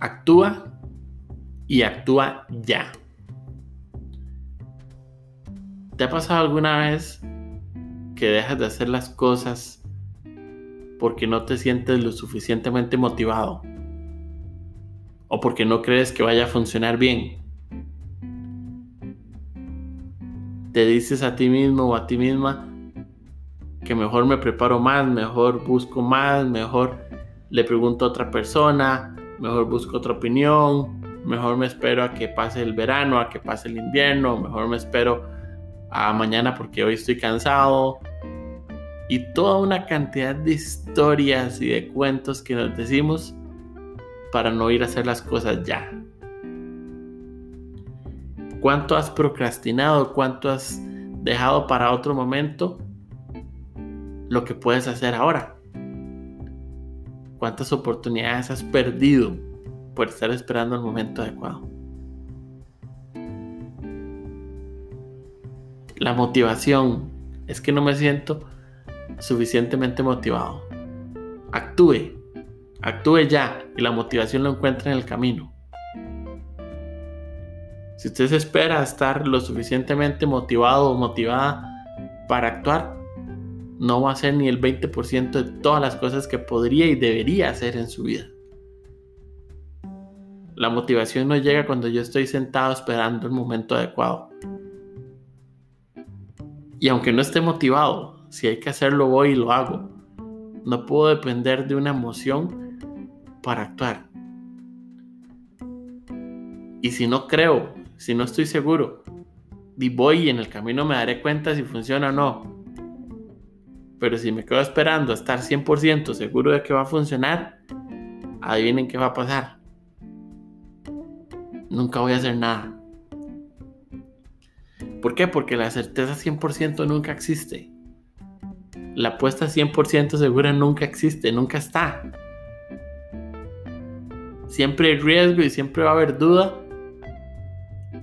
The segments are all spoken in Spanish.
Actúa y actúa ya. ¿Te ha pasado alguna vez que dejas de hacer las cosas porque no te sientes lo suficientemente motivado? ¿O porque no crees que vaya a funcionar bien? Te dices a ti mismo o a ti misma que mejor me preparo más, mejor busco más, mejor le pregunto a otra persona, mejor busco otra opinión, mejor me espero a que pase el verano, a que pase el invierno, mejor me espero a mañana porque hoy estoy cansado. Y toda una cantidad de historias y de cuentos que nos decimos para no ir a hacer las cosas ya. ¿Cuánto has procrastinado? ¿Cuánto has dejado para otro momento lo que puedes hacer ahora? ¿Cuántas oportunidades has perdido por estar esperando el momento adecuado? La motivación es que no me siento suficientemente motivado. Actúe, actúe ya y la motivación lo encuentra en el camino. Si usted se espera estar lo suficientemente motivado o motivada para actuar, no va a hacer ni el 20% de todas las cosas que podría y debería hacer en su vida. La motivación no llega cuando yo estoy sentado esperando el momento adecuado. Y aunque no esté motivado, si hay que hacerlo voy y lo hago. No puedo depender de una emoción para actuar. Y si no creo, si no estoy seguro, y voy y en el camino me daré cuenta si funciona o no. Pero si me quedo esperando a estar 100% seguro de que va a funcionar, adivinen qué va a pasar. Nunca voy a hacer nada. ¿Por qué? Porque la certeza 100% nunca existe. La apuesta 100% segura nunca existe, nunca está. Siempre hay riesgo y siempre va a haber duda.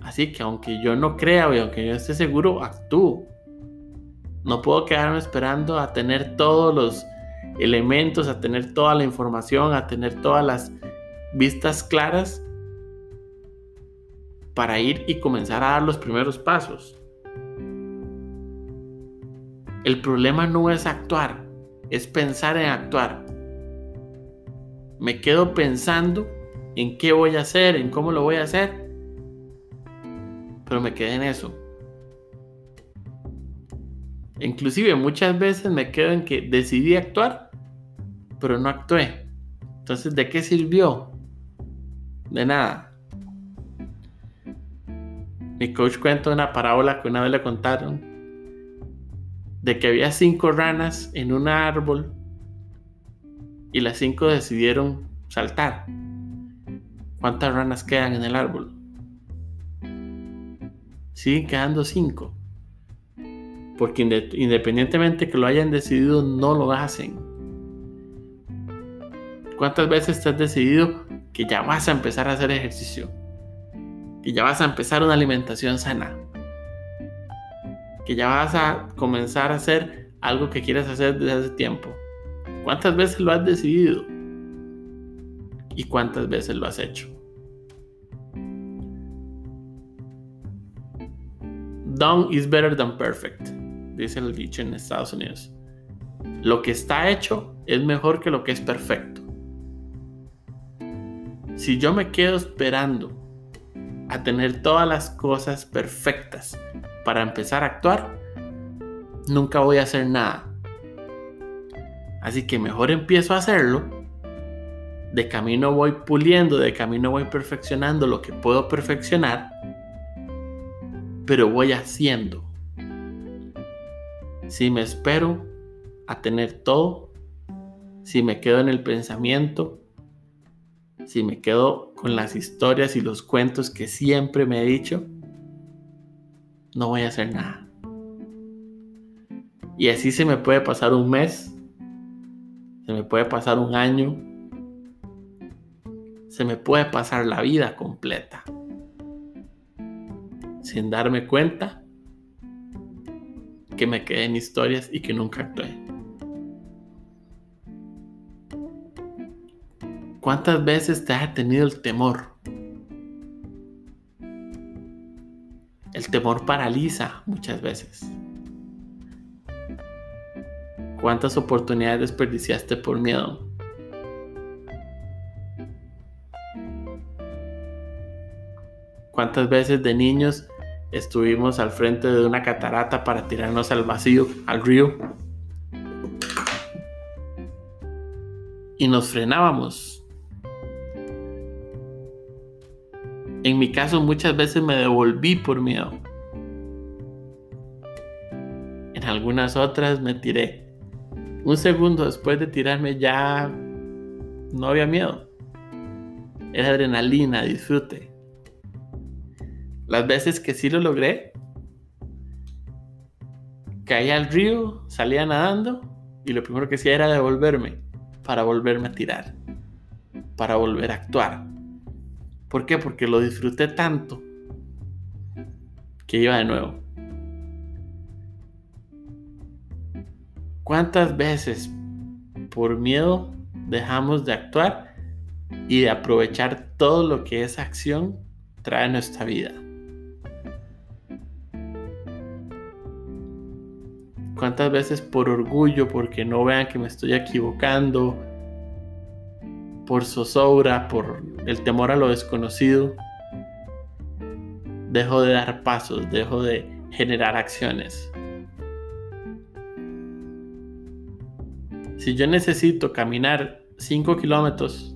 Así que aunque yo no crea y aunque yo esté seguro, actúo. No puedo quedarme esperando a tener todos los elementos, a tener toda la información, a tener todas las vistas claras para ir y comenzar a dar los primeros pasos. El problema no es actuar, es pensar en actuar. Me quedo pensando en qué voy a hacer, en cómo lo voy a hacer, pero me quedé en eso. Inclusive muchas veces me quedo en que decidí actuar, pero no actué. Entonces, ¿de qué sirvió? De nada. Mi coach cuenta una parábola que una vez le contaron de que había cinco ranas en un árbol y las cinco decidieron saltar. ¿Cuántas ranas quedan en el árbol? Siguen quedando cinco. Porque independientemente que lo hayan decidido, no lo hacen. ¿Cuántas veces te has decidido que ya vas a empezar a hacer ejercicio? Que ya vas a empezar una alimentación sana. Que ya vas a comenzar a hacer algo que quieres hacer desde hace tiempo. ¿Cuántas veces lo has decidido? ¿Y cuántas veces lo has hecho? Done is better than perfect dice el dicho en Estados Unidos. Lo que está hecho es mejor que lo que es perfecto. Si yo me quedo esperando a tener todas las cosas perfectas para empezar a actuar, nunca voy a hacer nada. Así que mejor empiezo a hacerlo. De camino voy puliendo, de camino voy perfeccionando lo que puedo perfeccionar, pero voy haciendo si me espero a tener todo, si me quedo en el pensamiento, si me quedo con las historias y los cuentos que siempre me he dicho, no voy a hacer nada. Y así se me puede pasar un mes, se me puede pasar un año, se me puede pasar la vida completa sin darme cuenta que me quedé en historias y que nunca actué. ¿Cuántas veces te ha detenido el temor? El temor paraliza muchas veces. ¿Cuántas oportunidades desperdiciaste por miedo? ¿Cuántas veces de niños estuvimos al frente de una catarata para tirarnos al vacío, al río? Y nos frenábamos. En mi caso muchas veces me devolví por miedo. En algunas otras me tiré. Un segundo después de tirarme ya no había miedo. Era adrenalina, disfrute. Las veces que sí lo logré, caía al río, salía nadando y lo primero que hacía era devolverme para volverme a tirar, para volver a actuar. ¿Por qué? Porque lo disfruté tanto que iba de nuevo. ¿Cuántas veces por miedo dejamos de actuar y de aprovechar todo lo que esa acción trae a nuestra vida? ¿Cuántas veces por orgullo, porque no vean que me estoy equivocando, por zozobra, por el temor a lo desconocido, dejo de dar pasos, dejo de generar acciones? Si yo necesito caminar 5 kilómetros,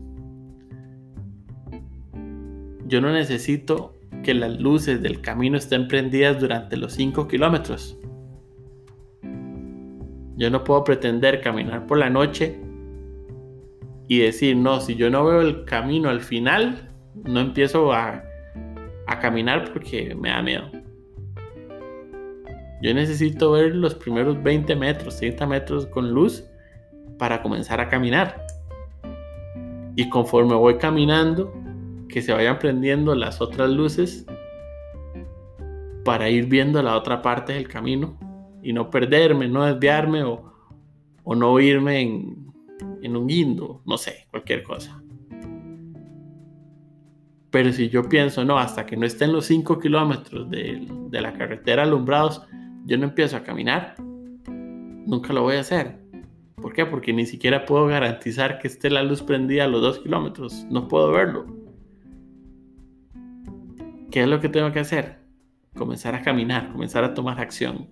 yo no necesito que las luces del camino estén prendidas durante los 5 kilómetros. Yo no puedo pretender caminar por la noche y decir, no, si yo no veo el camino al final, no empiezo a, a caminar porque me da miedo. Yo necesito ver los primeros 20 metros, 30 metros con luz para comenzar a caminar. Y conforme voy caminando, que se vayan prendiendo las otras luces para ir viendo la otra parte del camino y no perderme, no desviarme o, no irme en, un guindo, no sé, cualquier cosa. Pero si yo pienso, no, hasta que no estén los 5 kilómetros de, de, la carretera alumbrados, yo no empiezo a caminar, nunca lo voy a hacer. ¿Por qué? Porque ni siquiera puedo garantizar que esté la luz prendida a los 2 kilómetros, no puedo verlo. ¿Qué es lo que tengo que hacer? Comenzar a caminar, comenzar a tomar acción.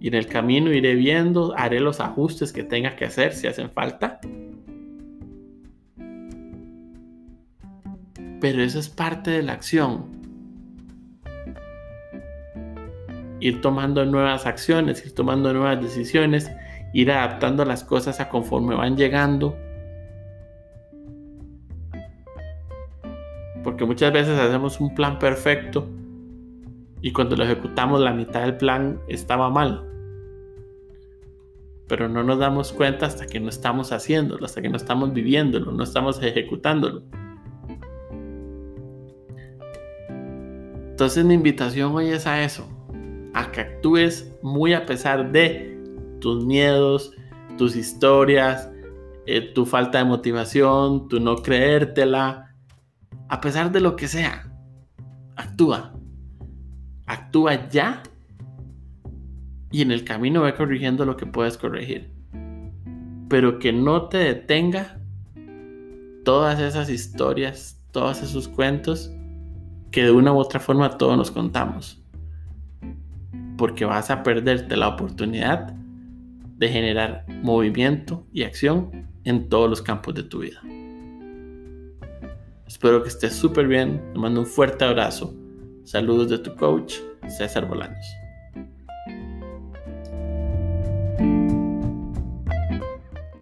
Y en el camino iré viendo, haré los ajustes que tenga que hacer si hacen falta. Pero eso es parte de la acción. Ir tomando nuevas acciones, ir tomando nuevas decisiones, ir adaptando las cosas a conforme van llegando. Porque muchas veces hacemos un plan perfecto y cuando lo ejecutamos la mitad del plan estaba mal. Pero no nos damos cuenta hasta que no estamos haciéndolo, hasta que no estamos viviéndolo, no estamos ejecutándolo. Entonces mi invitación hoy es a eso, a que actúes muy a pesar de tus miedos, tus historias, eh, tu falta de motivación, tu no creértela, a pesar de lo que sea, actúa, actúa ya y en el camino ve corrigiendo lo que puedes corregir. Pero que no te detenga todas esas historias, todos esos cuentos que de una u otra forma todos nos contamos. Porque vas a perderte la oportunidad de generar movimiento y acción en todos los campos de tu vida. Espero que estés súper bien. Te mando un fuerte abrazo Saludos de tu coach, César Bolaños.